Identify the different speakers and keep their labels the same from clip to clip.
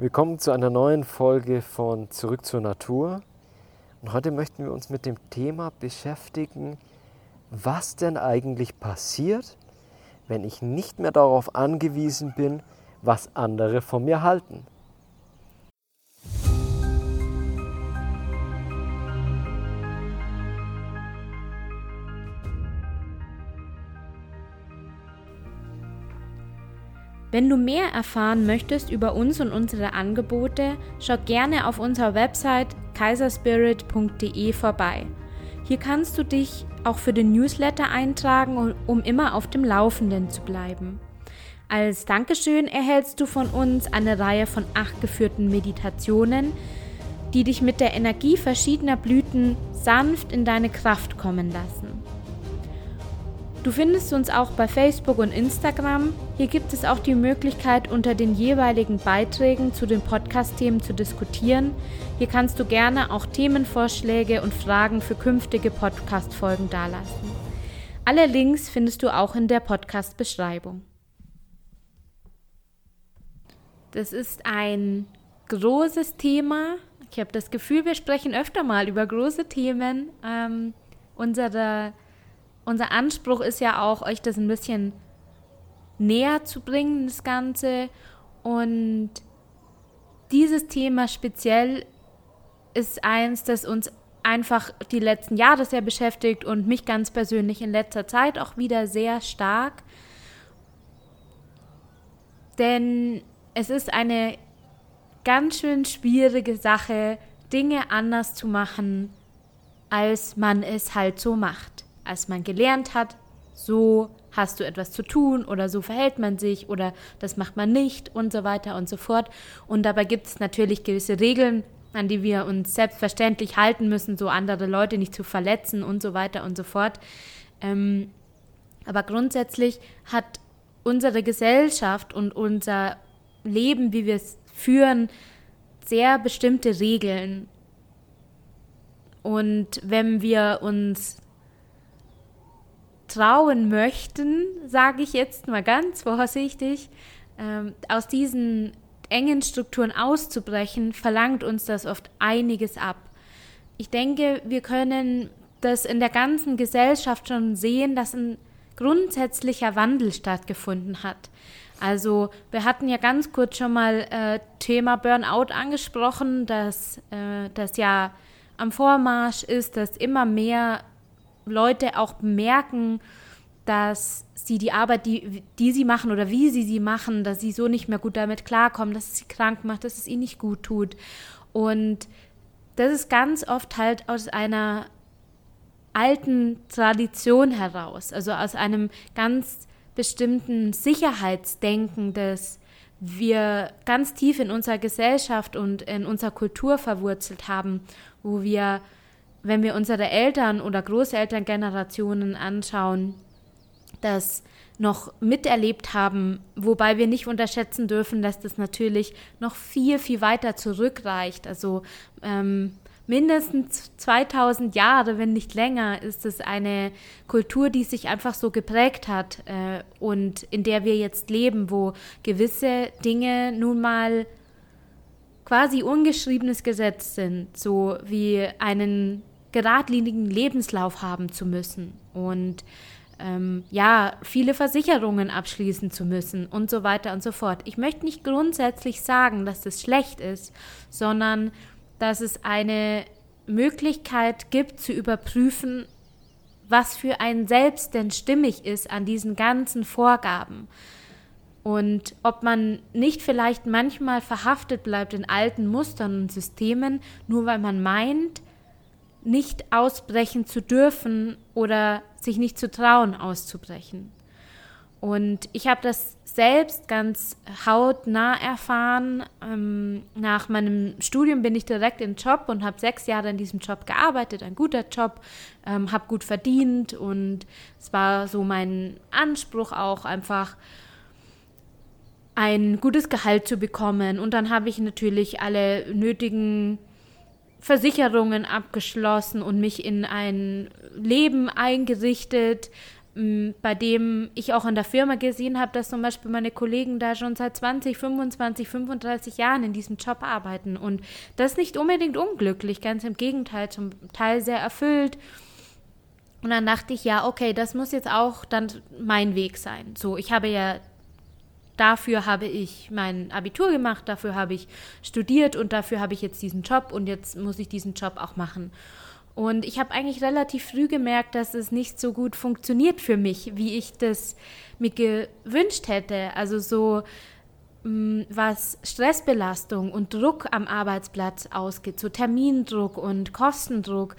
Speaker 1: Willkommen zu einer neuen Folge von Zurück zur Natur. Und heute möchten wir uns mit dem Thema beschäftigen, was denn eigentlich passiert, wenn ich nicht mehr darauf angewiesen bin, was andere von mir halten.
Speaker 2: Wenn du mehr erfahren möchtest über uns und unsere Angebote, schau gerne auf unserer Website kaiserspirit.de vorbei. Hier kannst du dich auch für den Newsletter eintragen, um immer auf dem Laufenden zu bleiben. Als Dankeschön erhältst du von uns eine Reihe von acht geführten Meditationen, die dich mit der Energie verschiedener Blüten sanft in deine Kraft kommen lassen. Du findest uns auch bei Facebook und Instagram. Hier gibt es auch die Möglichkeit, unter den jeweiligen Beiträgen zu den Podcast-Themen zu diskutieren. Hier kannst du gerne auch Themenvorschläge und Fragen für künftige Podcast-Folgen dalassen. Alle Links findest du auch in der Podcast-Beschreibung. Das ist ein großes Thema. Ich habe das Gefühl, wir sprechen öfter mal über große Themen. Ähm, unsere unser Anspruch ist ja auch, euch das ein bisschen näher zu bringen, das Ganze. Und dieses Thema speziell ist eins, das uns einfach die letzten Jahre sehr beschäftigt und mich ganz persönlich in letzter Zeit auch wieder sehr stark. Denn es ist eine ganz schön schwierige Sache, Dinge anders zu machen, als man es halt so macht als man gelernt hat, so hast du etwas zu tun oder so verhält man sich oder das macht man nicht und so weiter und so fort. Und dabei gibt es natürlich gewisse Regeln, an die wir uns selbstverständlich halten müssen, so andere Leute nicht zu verletzen und so weiter und so fort. Ähm, aber grundsätzlich hat unsere Gesellschaft und unser Leben, wie wir es führen, sehr bestimmte Regeln. Und wenn wir uns trauen möchten, sage ich jetzt mal ganz vorsichtig, ähm, aus diesen engen Strukturen auszubrechen, verlangt uns das oft einiges ab. Ich denke, wir können das in der ganzen Gesellschaft schon sehen, dass ein grundsätzlicher Wandel stattgefunden hat. Also wir hatten ja ganz kurz schon mal äh, Thema Burnout angesprochen, dass äh, das ja am Vormarsch ist, dass immer mehr Leute auch bemerken, dass sie die Arbeit, die, die sie machen oder wie sie sie machen, dass sie so nicht mehr gut damit klarkommen, dass es sie krank macht, dass es ihnen nicht gut tut. Und das ist ganz oft halt aus einer alten Tradition heraus, also aus einem ganz bestimmten Sicherheitsdenken, das wir ganz tief in unserer Gesellschaft und in unserer Kultur verwurzelt haben, wo wir wenn wir unsere Eltern- oder Großelterngenerationen anschauen, das noch miterlebt haben, wobei wir nicht unterschätzen dürfen, dass das natürlich noch viel, viel weiter zurückreicht. Also ähm, mindestens 2000 Jahre, wenn nicht länger, ist es eine Kultur, die sich einfach so geprägt hat äh, und in der wir jetzt leben, wo gewisse Dinge nun mal quasi ungeschriebenes Gesetz sind, so wie einen geradlinigen Lebenslauf haben zu müssen und ähm, ja, viele Versicherungen abschließen zu müssen und so weiter und so fort. Ich möchte nicht grundsätzlich sagen, dass das schlecht ist, sondern dass es eine Möglichkeit gibt zu überprüfen, was für ein Selbst denn stimmig ist an diesen ganzen Vorgaben. Und ob man nicht vielleicht manchmal verhaftet bleibt in alten Mustern und Systemen, nur weil man meint, nicht ausbrechen zu dürfen oder sich nicht zu trauen, auszubrechen. Und ich habe das selbst ganz hautnah erfahren. Ähm, nach meinem Studium bin ich direkt in den Job und habe sechs Jahre in diesem Job gearbeitet, ein guter Job, ähm, habe gut verdient und es war so mein Anspruch auch einfach ein gutes Gehalt zu bekommen. Und dann habe ich natürlich alle nötigen Versicherungen abgeschlossen und mich in ein Leben eingerichtet, bei dem ich auch in der Firma gesehen habe, dass zum Beispiel meine Kollegen da schon seit 20, 25, 35 Jahren in diesem Job arbeiten. Und das nicht unbedingt unglücklich, ganz im Gegenteil, zum Teil sehr erfüllt. Und dann dachte ich, ja, okay, das muss jetzt auch dann mein Weg sein. So, ich habe ja, dafür habe ich mein Abitur gemacht, dafür habe ich studiert und dafür habe ich jetzt diesen Job und jetzt muss ich diesen Job auch machen. Und ich habe eigentlich relativ früh gemerkt, dass es nicht so gut funktioniert für mich, wie ich das mir gewünscht hätte. Also so mm, was Stressbelastung und Druck am Arbeitsplatz ausgeht, so Termindruck und Kostendruck,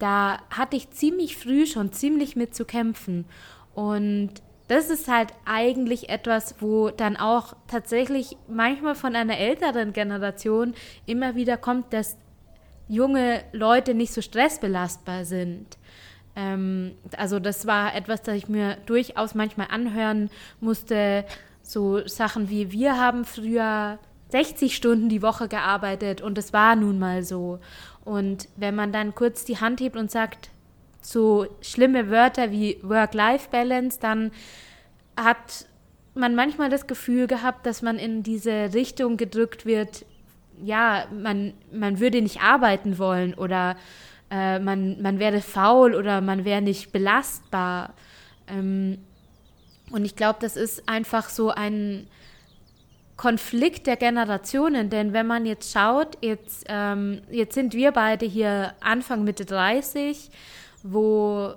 Speaker 2: da hatte ich ziemlich früh schon ziemlich mit zu kämpfen. Und das ist halt eigentlich etwas, wo dann auch tatsächlich manchmal von einer älteren Generation immer wieder kommt, dass junge Leute nicht so stressbelastbar sind. Ähm, also das war etwas, das ich mir durchaus manchmal anhören musste. So Sachen wie wir haben früher 60 Stunden die Woche gearbeitet und es war nun mal so. Und wenn man dann kurz die Hand hebt und sagt so schlimme Wörter wie Work-Life-Balance, dann hat man manchmal das Gefühl gehabt, dass man in diese Richtung gedrückt wird, ja, man, man würde nicht arbeiten wollen oder äh, man, man wäre faul oder man wäre nicht belastbar. Ähm, und ich glaube, das ist einfach so ein Konflikt der Generationen, denn wenn man jetzt schaut, jetzt, ähm, jetzt sind wir beide hier Anfang Mitte 30, wo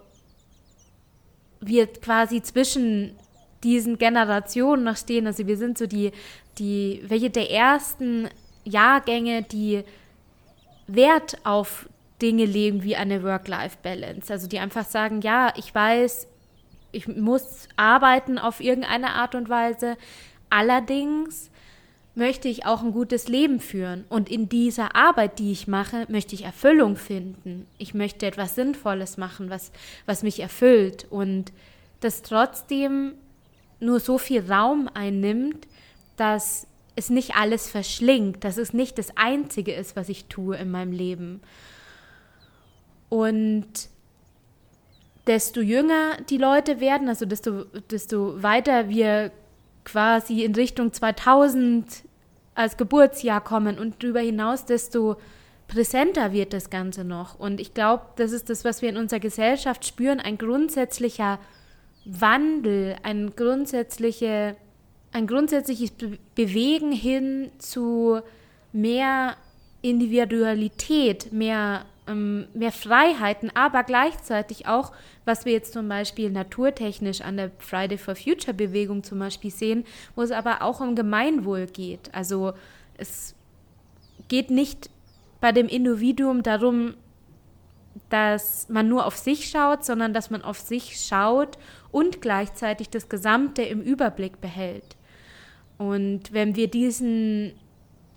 Speaker 2: wir quasi zwischen diesen Generationen noch stehen. Also wir sind so die, die, welche der ersten Jahrgänge, die Wert auf Dinge legen wie eine Work-Life-Balance. Also die einfach sagen, ja, ich weiß, ich muss arbeiten auf irgendeine Art und Weise. Allerdings möchte ich auch ein gutes Leben führen. Und in dieser Arbeit, die ich mache, möchte ich Erfüllung finden. Ich möchte etwas Sinnvolles machen, was, was mich erfüllt. Und das trotzdem nur so viel Raum einnimmt, dass es nicht alles verschlingt, dass es nicht das Einzige ist, was ich tue in meinem Leben. Und desto jünger die Leute werden, also desto, desto weiter wir quasi in Richtung 2000 als Geburtsjahr kommen und darüber hinaus, desto präsenter wird das Ganze noch. Und ich glaube, das ist das, was wir in unserer Gesellschaft spüren, ein grundsätzlicher Wandel, ein grundsätzliche ein grundsätzliches Be Bewegen hin zu mehr Individualität, mehr, ähm, mehr Freiheiten, aber gleichzeitig auch, was wir jetzt zum Beispiel naturtechnisch an der Friday for Future Bewegung zum Beispiel sehen, wo es aber auch um Gemeinwohl geht. Also es geht nicht bei dem Individuum darum, dass man nur auf sich schaut, sondern dass man auf sich schaut und gleichzeitig das Gesamte im Überblick behält. Und wenn wir diesen,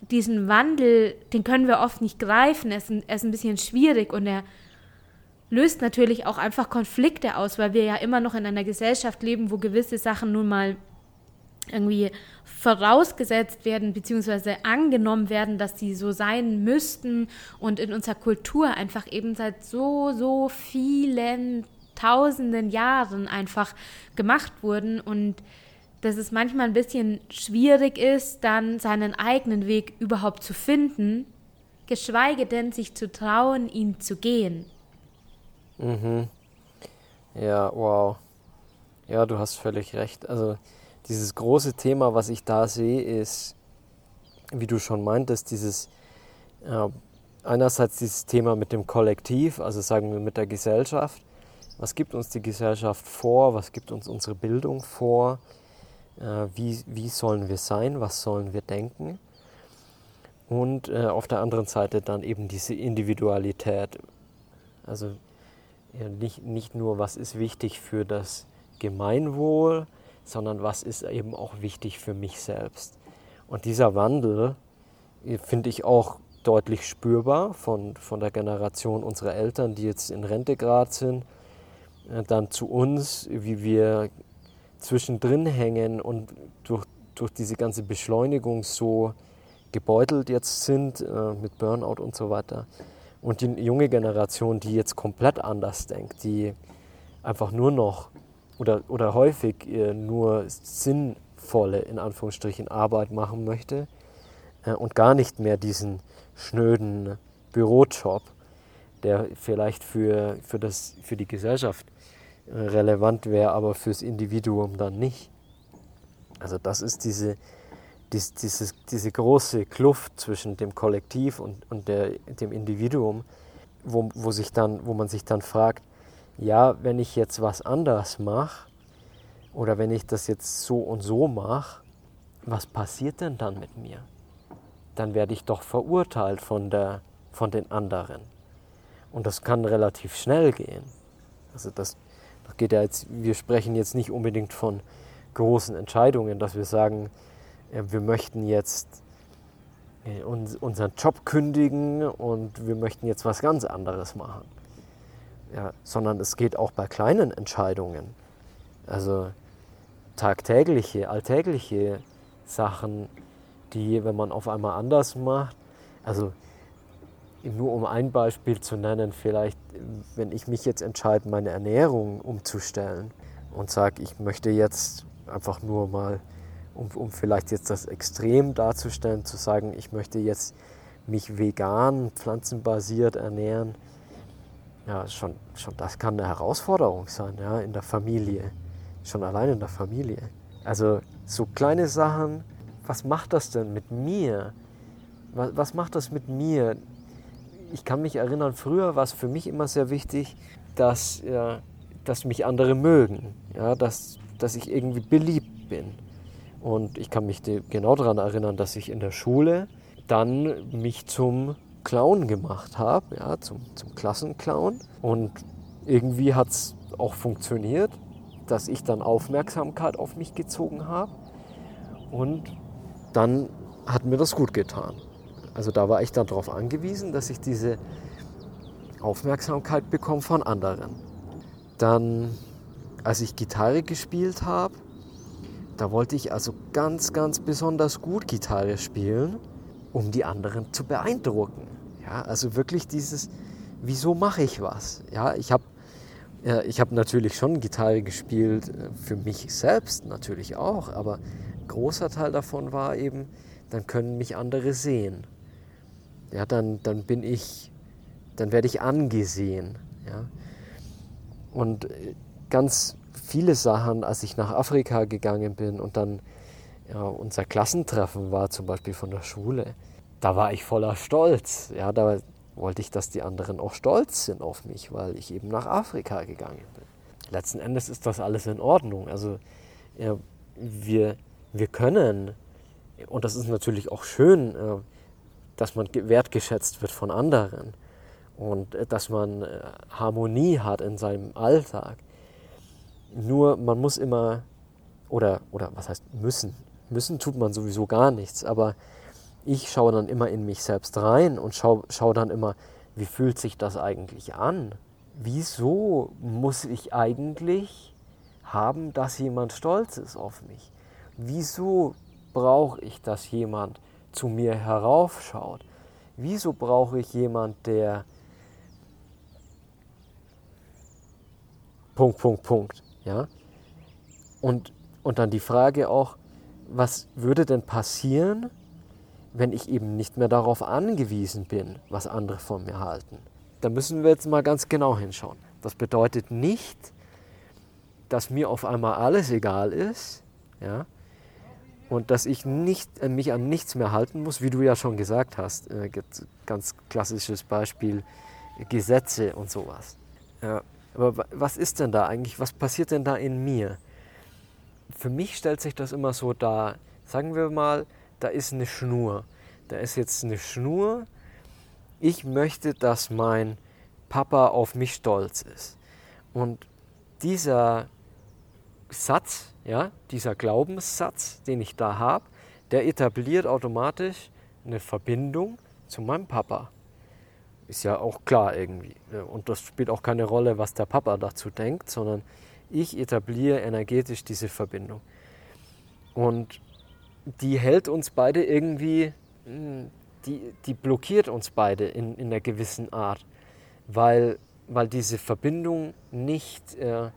Speaker 2: diesen Wandel, den können wir oft nicht greifen, er ist, ein, er ist ein bisschen schwierig und er löst natürlich auch einfach Konflikte aus, weil wir ja immer noch in einer Gesellschaft leben, wo gewisse Sachen nun mal irgendwie vorausgesetzt werden beziehungsweise angenommen werden, dass sie so sein müssten. Und in unserer Kultur einfach eben seit so, so vielen tausenden Jahren einfach gemacht wurden. Und dass es manchmal ein bisschen schwierig ist, dann seinen eigenen Weg überhaupt zu finden, geschweige denn sich zu trauen, ihn zu gehen.
Speaker 1: Mhm. Ja, wow. Ja, du hast völlig recht. Also dieses große Thema, was ich da sehe, ist, wie du schon meintest, dieses äh, einerseits dieses Thema mit dem Kollektiv, also sagen wir mit der Gesellschaft. Was gibt uns die Gesellschaft vor? Was gibt uns unsere Bildung vor? Äh, wie, wie sollen wir sein, was sollen wir denken. Und äh, auf der anderen Seite dann eben diese Individualität. Also ja, nicht, nicht nur, was ist wichtig für das Gemeinwohl, sondern was ist eben auch wichtig für mich selbst. Und dieser Wandel äh, finde ich auch deutlich spürbar von, von der Generation unserer Eltern, die jetzt in Rente gerade sind, äh, dann zu uns, wie wir zwischendrin hängen und durch, durch diese ganze Beschleunigung so gebeutelt jetzt sind äh, mit Burnout und so weiter. Und die junge Generation, die jetzt komplett anders denkt, die einfach nur noch oder, oder häufig äh, nur sinnvolle, in Anführungsstrichen, Arbeit machen möchte äh, und gar nicht mehr diesen schnöden Bürojob, der vielleicht für, für, das, für die Gesellschaft relevant wäre, aber fürs Individuum dann nicht. Also das ist diese, dies, dieses, diese große Kluft zwischen dem Kollektiv und, und der, dem Individuum, wo, wo, sich dann, wo man sich dann fragt, ja, wenn ich jetzt was anders mache oder wenn ich das jetzt so und so mache, was passiert denn dann mit mir? Dann werde ich doch verurteilt von, der, von den anderen. Und das kann relativ schnell gehen. Also das, geht ja jetzt, wir sprechen jetzt nicht unbedingt von großen Entscheidungen, dass wir sagen, wir möchten jetzt äh, unseren Job kündigen und wir möchten jetzt was ganz anderes machen. Ja, sondern es geht auch bei kleinen Entscheidungen. Also tagtägliche, alltägliche Sachen, die, wenn man auf einmal anders macht, also nur um ein Beispiel zu nennen, vielleicht, wenn ich mich jetzt entscheide, meine Ernährung umzustellen und sage, ich möchte jetzt einfach nur mal, um, um vielleicht jetzt das Extrem darzustellen, zu sagen, ich möchte jetzt mich vegan, pflanzenbasiert ernähren, ja, schon, schon das kann eine Herausforderung sein, ja, in der Familie. Schon allein in der Familie. Also so kleine Sachen, was macht das denn mit mir? Was, was macht das mit mir? Ich kann mich erinnern, früher war es für mich immer sehr wichtig, dass, ja, dass mich andere mögen, ja, dass, dass ich irgendwie beliebt bin. Und ich kann mich genau daran erinnern, dass ich in der Schule dann mich zum Clown gemacht habe, ja, zum, zum Klassenclown. Und irgendwie hat es auch funktioniert, dass ich dann Aufmerksamkeit auf mich gezogen habe. Und dann hat mir das gut getan. Also da war ich dann darauf angewiesen, dass ich diese Aufmerksamkeit bekomme von anderen. Dann, als ich Gitarre gespielt habe, da wollte ich also ganz, ganz besonders gut Gitarre spielen um die anderen zu beeindrucken. Ja, also wirklich dieses, wieso mache ich was? Ja, ich habe äh, ich hab natürlich schon Gitarre gespielt, äh, für mich selbst natürlich auch, aber ein großer Teil davon war eben, dann können mich andere sehen. Ja, dann, dann bin ich, dann werde ich angesehen. Ja. Und äh, ganz viele Sachen, als ich nach Afrika gegangen bin und dann ja, unser Klassentreffen war zum Beispiel von der Schule, da war ich voller Stolz. Ja, da wollte ich, dass die anderen auch stolz sind auf mich, weil ich eben nach Afrika gegangen bin. Letzten Endes ist das alles in Ordnung. Also ja, wir, wir können, und das ist natürlich auch schön, äh, dass man wertgeschätzt wird von anderen und äh, dass man äh, Harmonie hat in seinem Alltag. Nur man muss immer, oder, oder was heißt müssen, müssen tut man sowieso gar nichts, aber ich schaue dann immer in mich selbst rein und schaue schau dann immer, wie fühlt sich das eigentlich an? Wieso muss ich eigentlich haben, dass jemand stolz ist auf mich? Wieso brauche ich, dass jemand zu mir heraufschaut? Wieso brauche ich jemand, der Punkt, Punkt, Punkt, ja? Und, und dann die Frage auch, was würde denn passieren, wenn ich eben nicht mehr darauf angewiesen bin, was andere von mir halten. Da müssen wir jetzt mal ganz genau hinschauen. Das bedeutet nicht, dass mir auf einmal alles egal ist, ja, und dass ich nicht, äh, mich an nichts mehr halten muss, wie du ja schon gesagt hast. Äh, ganz klassisches Beispiel, Gesetze und sowas. Ja, aber was ist denn da eigentlich? Was passiert denn da in mir? Für mich stellt sich das immer so dar, sagen wir mal, da ist eine Schnur. Da ist jetzt eine Schnur. Ich möchte, dass mein Papa auf mich stolz ist. Und dieser Satz, ja, dieser Glaubenssatz, den ich da habe, der etabliert automatisch eine Verbindung zu meinem Papa. Ist ja auch klar irgendwie. Und das spielt auch keine Rolle, was der Papa dazu denkt, sondern ich etabliere energetisch diese Verbindung. Und die hält uns beide irgendwie, hm, die, die blockiert uns beide in, in einer gewissen Art, weil, weil diese Verbindung nicht, äh,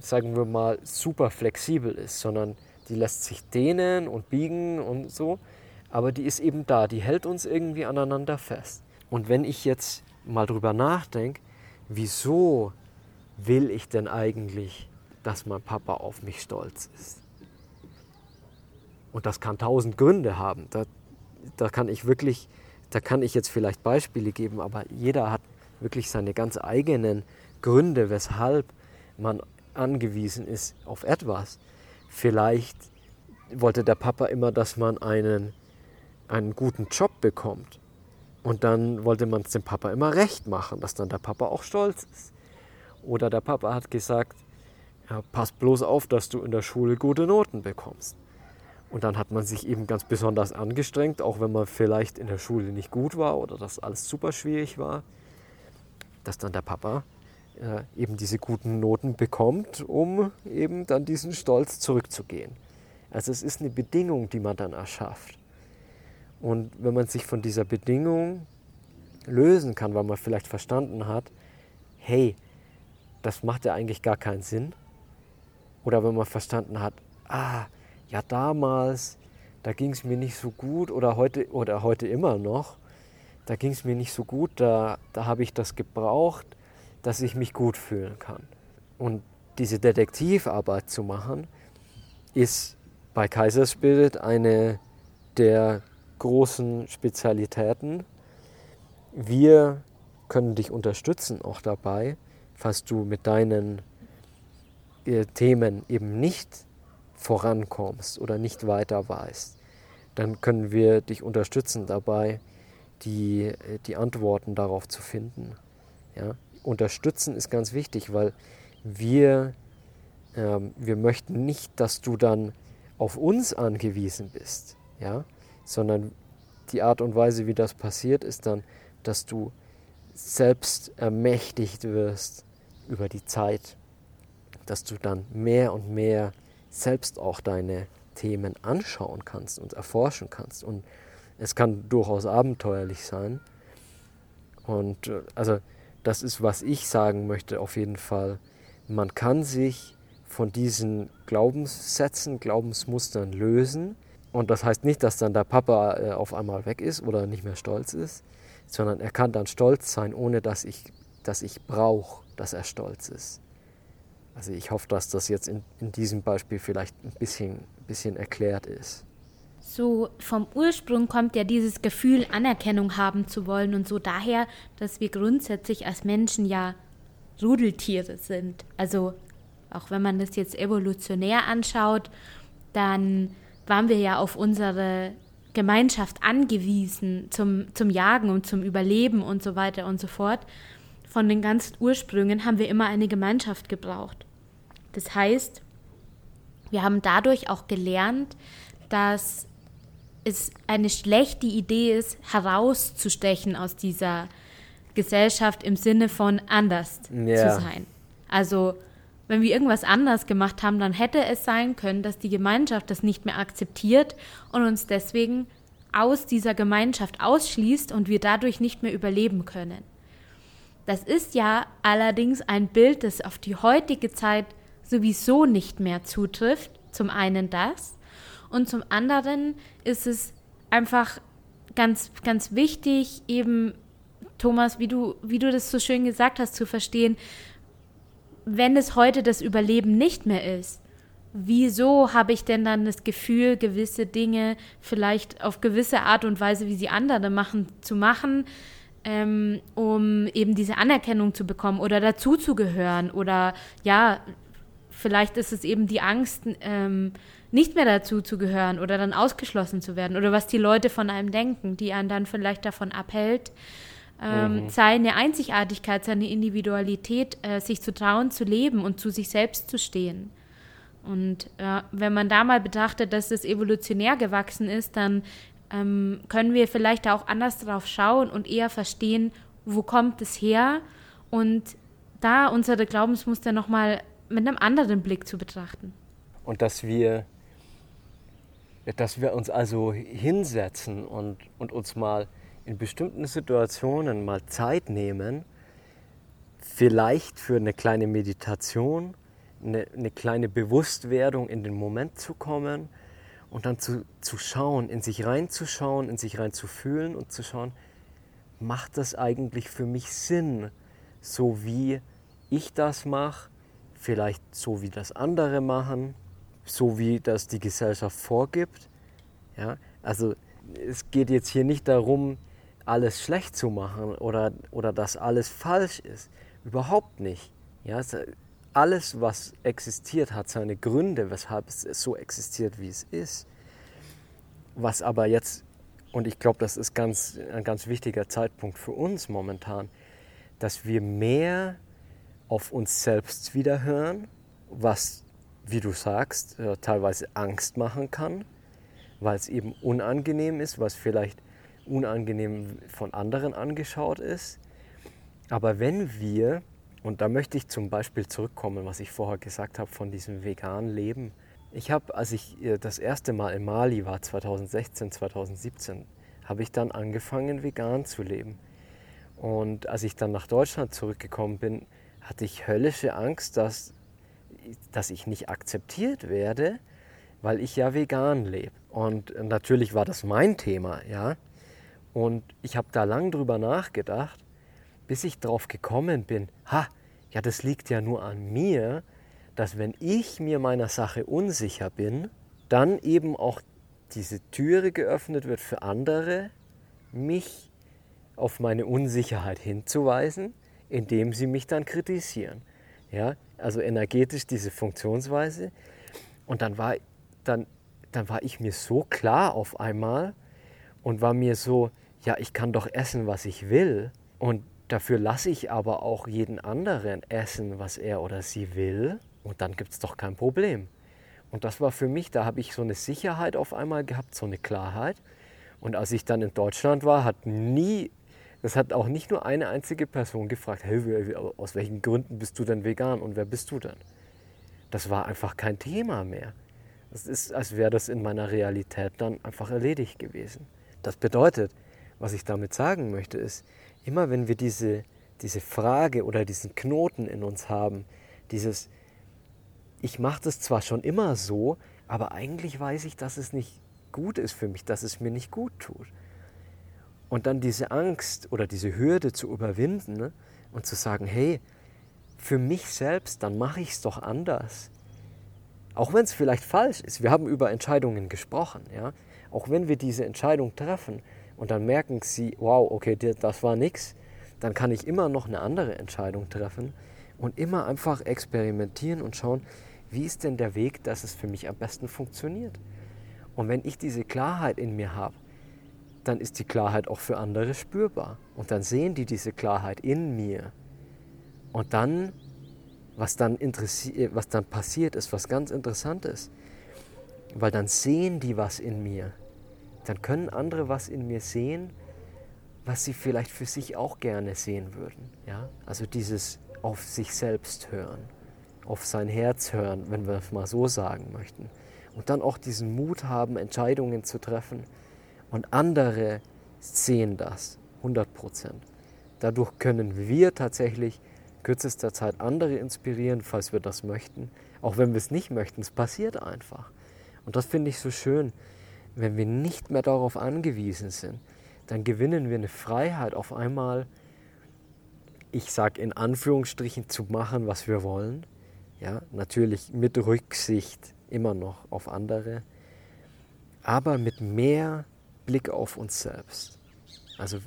Speaker 1: sagen wir mal, super flexibel ist, sondern die lässt sich dehnen und biegen und so. Aber die ist eben da, die hält uns irgendwie aneinander fest. Und wenn ich jetzt mal drüber nachdenke, wieso will ich denn eigentlich, dass mein Papa auf mich stolz ist? Und das kann tausend Gründe haben. Da, da kann ich wirklich, da kann ich jetzt vielleicht Beispiele geben, aber jeder hat wirklich seine ganz eigenen Gründe, weshalb man angewiesen ist auf etwas. Vielleicht wollte der Papa immer, dass man einen, einen guten Job bekommt. Und dann wollte man es dem Papa immer recht machen, dass dann der Papa auch stolz ist. Oder der Papa hat gesagt, ja, pass bloß auf, dass du in der Schule gute Noten bekommst. Und dann hat man sich eben ganz besonders angestrengt, auch wenn man vielleicht in der Schule nicht gut war oder das alles super schwierig war, dass dann der Papa äh, eben diese guten Noten bekommt, um eben dann diesen Stolz zurückzugehen. Also es ist eine Bedingung, die man dann erschafft. Und wenn man sich von dieser Bedingung lösen kann, weil man vielleicht verstanden hat, hey, das macht ja eigentlich gar keinen Sinn. Oder wenn man verstanden hat, ah, ja damals, da ging es mir nicht so gut oder heute, oder heute immer noch, da ging es mir nicht so gut, da, da habe ich das gebraucht, dass ich mich gut fühlen kann. Und diese Detektivarbeit zu machen, ist bei Kaiserspirit eine der großen Spezialitäten. Wir können dich unterstützen auch dabei, falls du mit deinen äh, Themen eben nicht vorankommst oder nicht weiter weißt. Dann können wir dich unterstützen dabei, die, äh, die Antworten darauf zu finden. Ja? Unterstützen ist ganz wichtig, weil wir, ähm, wir möchten nicht, dass du dann auf uns angewiesen bist, ja? sondern die Art und Weise, wie das passiert, ist dann, dass du selbst ermächtigt wirst über die Zeit, dass du dann mehr und mehr selbst auch deine Themen anschauen kannst und erforschen kannst. Und es kann durchaus abenteuerlich sein. Und äh, also das ist, was ich sagen möchte auf jeden Fall. Man kann sich von diesen Glaubenssätzen, Glaubensmustern lösen. Und das heißt nicht, dass dann der Papa äh, auf einmal weg ist oder nicht mehr stolz ist, sondern er kann dann stolz sein, ohne dass ich, dass ich brauche, dass er stolz ist. Also ich hoffe, dass das jetzt in, in diesem Beispiel vielleicht ein bisschen, bisschen erklärt ist.
Speaker 2: So vom Ursprung kommt ja dieses Gefühl, Anerkennung haben zu wollen und so daher, dass wir grundsätzlich als Menschen ja Rudeltiere sind. Also auch wenn man das jetzt evolutionär anschaut, dann waren wir ja auf unsere Gemeinschaft angewiesen zum, zum Jagen und zum Überleben und so weiter und so fort. Von den ganzen Ursprüngen haben wir immer eine Gemeinschaft gebraucht. Das heißt, wir haben dadurch auch gelernt, dass es eine schlechte Idee ist, herauszustechen aus dieser Gesellschaft im Sinne von anders ja. zu sein. Also wenn wir irgendwas anders gemacht haben, dann hätte es sein können, dass die Gemeinschaft das nicht mehr akzeptiert und uns deswegen aus dieser Gemeinschaft ausschließt und wir dadurch nicht mehr überleben können. Das ist ja allerdings ein Bild, das auf die heutige Zeit sowieso nicht mehr zutrifft. Zum einen das. Und zum anderen ist es einfach ganz, ganz wichtig, eben, Thomas, wie du, wie du das so schön gesagt hast, zu verstehen, wenn es heute das Überleben nicht mehr ist, wieso habe ich denn dann das Gefühl, gewisse Dinge vielleicht auf gewisse Art und Weise, wie sie andere machen, zu machen, ähm, um eben diese Anerkennung zu bekommen oder dazuzugehören? Oder ja, Vielleicht ist es eben die Angst, ähm, nicht mehr dazu zu gehören oder dann ausgeschlossen zu werden oder was die Leute von einem denken, die einen dann vielleicht davon abhält, ähm, mhm. seine Einzigartigkeit, seine Individualität, äh, sich zu trauen, zu leben und zu sich selbst zu stehen. Und äh, wenn man da mal betrachtet, dass es evolutionär gewachsen ist, dann ähm, können wir vielleicht auch anders drauf schauen und eher verstehen, wo kommt es her und da unsere Glaubensmuster nochmal mit einem anderen Blick zu betrachten.
Speaker 1: Und dass wir, dass wir uns also hinsetzen und, und uns mal in bestimmten Situationen mal Zeit nehmen, vielleicht für eine kleine Meditation, eine, eine kleine Bewusstwerdung in den Moment zu kommen und dann zu, zu schauen, in sich reinzuschauen, in sich reinzufühlen und zu schauen, macht das eigentlich für mich Sinn, so wie ich das mache, vielleicht so wie das andere machen, so wie das die Gesellschaft vorgibt. Ja, also es geht jetzt hier nicht darum, alles schlecht zu machen oder, oder dass alles falsch ist. Überhaupt nicht. Ja, alles, was existiert, hat seine Gründe, weshalb es so existiert, wie es ist. Was aber jetzt, und ich glaube, das ist ganz, ein ganz wichtiger Zeitpunkt für uns momentan, dass wir mehr auf uns selbst wieder hören, was, wie du sagst, äh, teilweise Angst machen kann, weil es eben unangenehm ist, was vielleicht unangenehm von anderen angeschaut ist. Aber wenn wir, und da möchte ich zum Beispiel zurückkommen, was ich vorher gesagt habe von diesem veganen Leben. Ich habe, als ich äh, das erste Mal in Mali war, 2016, 2017, habe ich dann angefangen, vegan zu leben. Und als ich dann nach Deutschland zurückgekommen bin, hatte ich höllische Angst, dass, dass ich nicht akzeptiert werde, weil ich ja vegan lebe. Und natürlich war das mein Thema, ja. Und ich habe da lang drüber nachgedacht, bis ich drauf gekommen bin, ha, ja, das liegt ja nur an mir, dass wenn ich mir meiner Sache unsicher bin, dann eben auch diese Türe geöffnet wird für andere, mich auf meine Unsicherheit hinzuweisen, indem sie mich dann kritisieren. Ja, also energetisch diese Funktionsweise. Und dann war, dann, dann war ich mir so klar auf einmal und war mir so, ja, ich kann doch essen, was ich will. Und dafür lasse ich aber auch jeden anderen essen, was er oder sie will. Und dann gibt es doch kein Problem. Und das war für mich, da habe ich so eine Sicherheit auf einmal gehabt, so eine Klarheit. Und als ich dann in Deutschland war, hat nie, das hat auch nicht nur eine einzige Person gefragt, hey, aus welchen Gründen bist du denn vegan und wer bist du denn? Das war einfach kein Thema mehr. Das ist, als wäre das in meiner Realität dann einfach erledigt gewesen. Das bedeutet, was ich damit sagen möchte, ist, immer wenn wir diese, diese Frage oder diesen Knoten in uns haben, dieses, ich mache das zwar schon immer so, aber eigentlich weiß ich, dass es nicht gut ist für mich, dass es mir nicht gut tut. Und dann diese Angst oder diese Hürde zu überwinden ne? und zu sagen, hey, für mich selbst, dann mache ich es doch anders. Auch wenn es vielleicht falsch ist. Wir haben über Entscheidungen gesprochen. Ja? Auch wenn wir diese Entscheidung treffen und dann merken sie, wow, okay, das war nichts, dann kann ich immer noch eine andere Entscheidung treffen und immer einfach experimentieren und schauen, wie ist denn der Weg, dass es für mich am besten funktioniert. Und wenn ich diese Klarheit in mir habe, dann ist die Klarheit auch für andere spürbar. Und dann sehen die diese Klarheit in mir. Und dann, was dann, was dann passiert, ist was ganz Interessantes. Weil dann sehen die was in mir dann können andere was in mir sehen, was sie vielleicht für sich auch gerne sehen würden. Ja? Also dieses auf sich selbst hören, auf sein Herz hören, wenn wir es mal so sagen möchten. Und dann auch diesen Mut haben, Entscheidungen zu treffen. Und andere sehen das, 100 Prozent. Dadurch können wir tatsächlich kürzester Zeit andere inspirieren, falls wir das möchten. Auch wenn wir es nicht möchten, es passiert einfach. Und das finde ich so schön, wenn wir nicht mehr darauf angewiesen sind, dann gewinnen wir eine Freiheit auf einmal, ich sage in Anführungsstrichen, zu machen, was wir wollen. Ja, natürlich mit Rücksicht immer noch auf andere, aber mit mehr Blick auf uns selbst. Also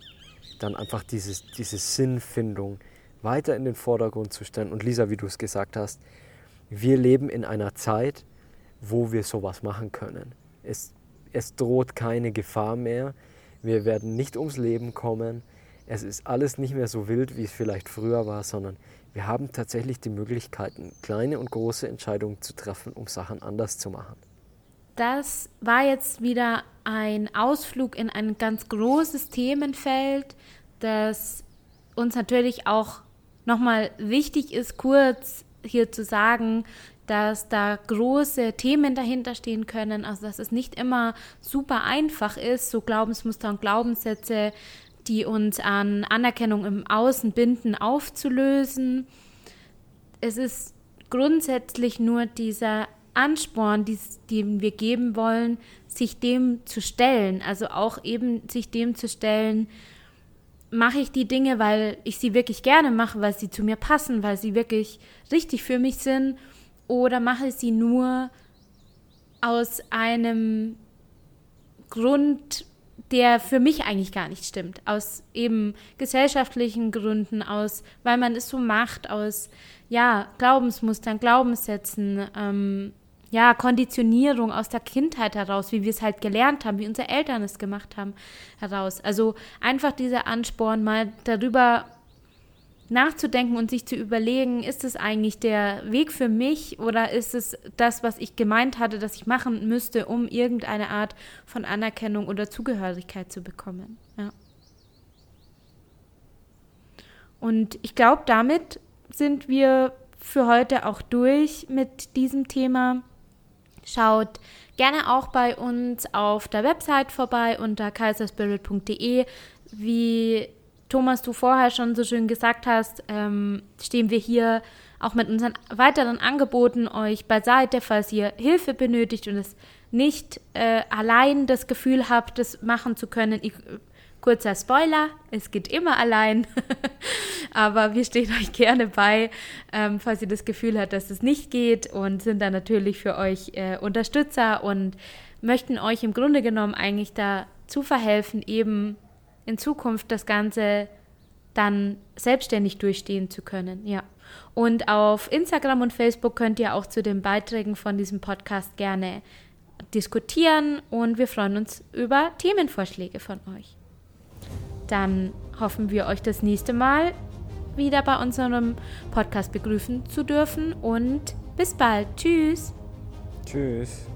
Speaker 1: dann einfach dieses, diese Sinnfindung weiter in den Vordergrund zu stellen. Und Lisa, wie du es gesagt hast, wir leben in einer Zeit, wo wir sowas machen können. Es es droht keine Gefahr mehr. Wir werden nicht ums Leben kommen. Es ist alles nicht mehr so wild, wie es vielleicht früher war, sondern wir haben tatsächlich die Möglichkeiten, kleine und große Entscheidungen zu treffen, um Sachen anders zu machen.
Speaker 2: Das war jetzt wieder ein Ausflug in ein ganz großes Themenfeld, das uns natürlich auch nochmal wichtig ist, kurz hier zu sagen, dass da große Themen dahinter stehen können, also dass es nicht immer super einfach ist, so Glaubensmuster und Glaubenssätze, die uns an Anerkennung im Außen binden, aufzulösen. Es ist grundsätzlich nur dieser Ansporn, den wir geben wollen, sich dem zu stellen. Also auch eben sich dem zu stellen, mache ich die Dinge, weil ich sie wirklich gerne mache, weil sie zu mir passen, weil sie wirklich richtig für mich sind, oder mache ich sie nur aus einem Grund, der für mich eigentlich gar nicht stimmt. Aus eben gesellschaftlichen Gründen, aus, weil man es so macht, aus, ja, Glaubensmustern, Glaubenssätzen, ähm, ja, Konditionierung aus der Kindheit heraus, wie wir es halt gelernt haben, wie unsere Eltern es gemacht haben, heraus. Also einfach dieser Ansporn, mal darüber nachzudenken und sich zu überlegen, ist es eigentlich der Weg für mich oder ist es das, was ich gemeint hatte, dass ich machen müsste, um irgendeine Art von Anerkennung oder Zugehörigkeit zu bekommen. Ja. Und ich glaube, damit sind wir für heute auch durch mit diesem Thema. Schaut gerne auch bei uns auf der Website vorbei unter kaiserspirit.de. Wie Thomas, du vorher schon so schön gesagt hast, ähm, stehen wir hier auch mit unseren weiteren Angeboten euch beiseite, falls ihr Hilfe benötigt und es nicht äh, allein das Gefühl habt, das machen zu können. Ich, kurzer Spoiler, es geht immer allein, aber wir stehen euch gerne bei, ähm, falls ihr das Gefühl habt, dass es nicht geht und sind dann natürlich für euch äh, Unterstützer und möchten euch im Grunde genommen eigentlich dazu verhelfen, eben in Zukunft das Ganze dann selbstständig durchstehen zu können. Ja. Und auf Instagram und Facebook könnt ihr auch zu den Beiträgen von diesem Podcast gerne diskutieren und wir freuen uns über Themenvorschläge von euch. Dann hoffen wir euch das nächste Mal wieder bei unserem Podcast begrüßen zu dürfen und bis bald. Tschüss.
Speaker 1: Tschüss.